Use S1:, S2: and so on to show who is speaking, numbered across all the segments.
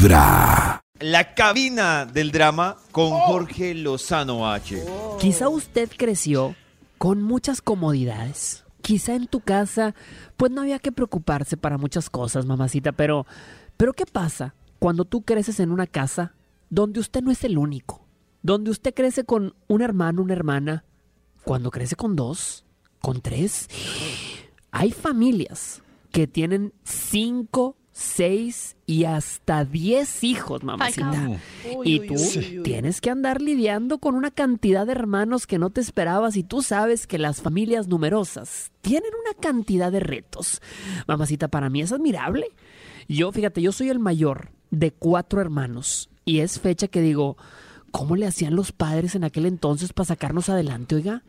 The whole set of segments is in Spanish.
S1: Vibra.
S2: La cabina del drama con Jorge Lozano H.
S3: Quizá usted creció con muchas comodidades. Quizá en tu casa, pues no había que preocuparse para muchas cosas, mamacita, pero, pero ¿qué pasa cuando tú creces en una casa donde usted no es el único? Donde usted crece con un hermano, una hermana, cuando crece con dos, con tres. Hay familias que tienen cinco, seis y hasta diez hijos, mamacita. Y tú tienes que andar lidiando con una cantidad de hermanos que no te esperabas y tú sabes que las familias numerosas tienen una cantidad de retos. Mamacita, para mí es admirable. Yo, fíjate, yo soy el mayor de cuatro hermanos y es fecha que digo, ¿cómo le hacían los padres en aquel entonces para sacarnos adelante, oiga?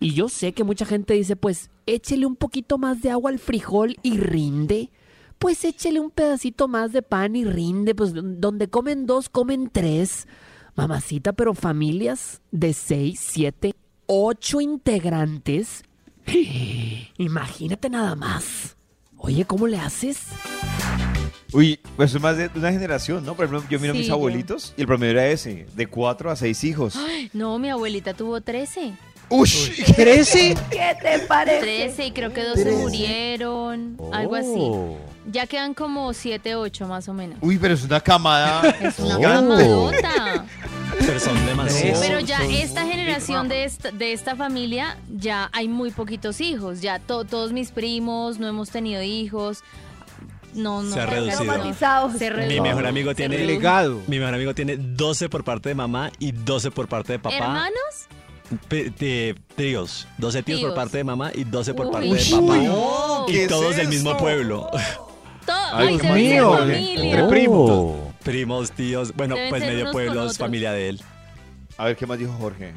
S3: Y yo sé que mucha gente dice, pues échele un poquito más de agua al frijol y rinde pues échele un pedacito más de pan y rinde, pues donde comen dos, comen tres. Mamacita, pero familias de seis, siete, ocho integrantes. Imagínate nada más. Oye, ¿cómo le haces?
S2: Uy, pues es más de una generación, ¿no? Por ejemplo, yo miro a mis
S4: yo-
S2: abuelitos y el promedio era ese, de cuatro a seis hijos.
S4: Ay, no, mi abuelita tuvo 13.
S2: ¡Uy!
S5: ¿Crece?
S6: ¿Qué te parece?
S4: 13 y creo que dos se murieron, algo así.
S5: Oh.
S4: Ya quedan como 7, 8 más o menos.
S2: Uy, pero es una camada.
S4: Es una camadota.
S7: Pero son demasiados.
S4: Pero ya esta generación de esta, de esta familia, ya hay muy poquitos hijos. Ya to- todos mis primos no hemos tenido hijos. No, no.
S7: Se ha reducido.
S4: Se
S7: Mi mejor amigo
S4: Se
S7: tiene.
S5: Legado.
S7: Mi mejor amigo tiene 12 por parte de mamá y 12 por parte de papá.
S4: ¿Hermanos?
S7: Tíos. 12 tíos, por parte de mamá y 12 por
S4: Uy,
S7: parte de
S4: uy,
S7: papá. Y
S2: ¿Qué
S7: todos
S2: es
S7: del mismo pueblo.
S2: Ay, Dios
S5: mío, entre primos.
S7: Primos, tíos. Bueno,
S4: Deben
S7: pues medio pueblo es familia de él.
S2: A ver, ¿qué más dijo Jorge?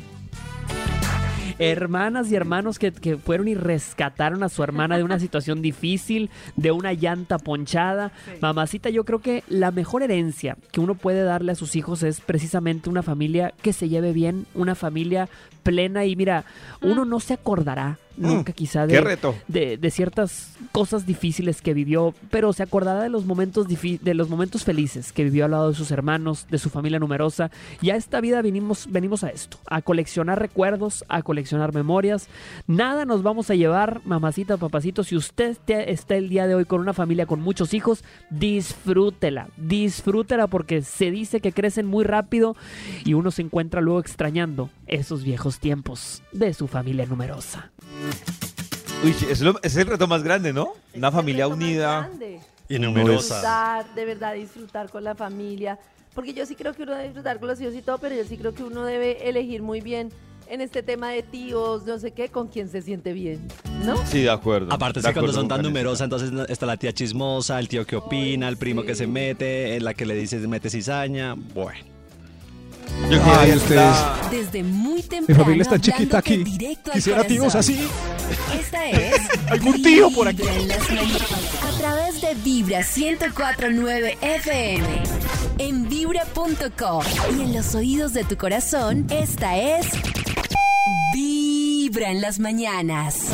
S3: Hermanas y hermanos que, que fueron y rescataron a su hermana de una situación difícil, de una llanta ponchada. Mamacita, yo creo que la mejor herencia que uno puede darle a sus hijos es precisamente una familia que se lleve bien, una familia plena y mira, uno no se acordará nunca quizá
S2: ¡Qué
S3: de,
S2: reto!
S3: de, de ciertas cosas difíciles que vivió, pero se acordará de los momentos de los momentos felices que vivió al lado de sus hermanos, de su familia numerosa. Y a esta vida venimos, venimos a esto, a coleccionar recuerdos, a coleccionar memorias. Nada nos vamos a llevar, mamacita, papacito. Si usted te- está el día de hoy con una familia con muchos hijos, disfrútela, disfrútela porque se dice que crecen muy rápido y uno se encuentra luego extrañando esos viejos tiempos de su familia numerosa.
S2: Uy, sí, es, lo- es el reto más grande, ¿no? Una familia
S6: Es
S2: unida.
S7: Y numerosa.
S6: Disfrutar, de verdad, disfrutar con la familia. Porque yo sí creo que uno debe disfrutar con los hijos y todo, pero yo sí creo que uno debe elegir muy bien en este tema de tíos, no sé qué, con quién se siente bien, ¿no?
S2: Sí, de acuerdo.
S7: Aparte, es
S2: De
S7: que cuando son tan numerosas, entonces está la tía chismosa, el tío que opina, el primo que se mete, la que le dice mete cizaña. Bueno.
S2: Yo
S5: Ay,
S2: quería
S5: ustedes.
S8: Desde muy temprano.
S5: familia está chiquita aquí. Quisiera tíos así.
S8: Esta es.
S5: Algún tío por aquí.
S8: A través de Vibra 1049 FM. En vibra.com. Y en los oídos de tu corazón, esta es. Vibra en las mañanas.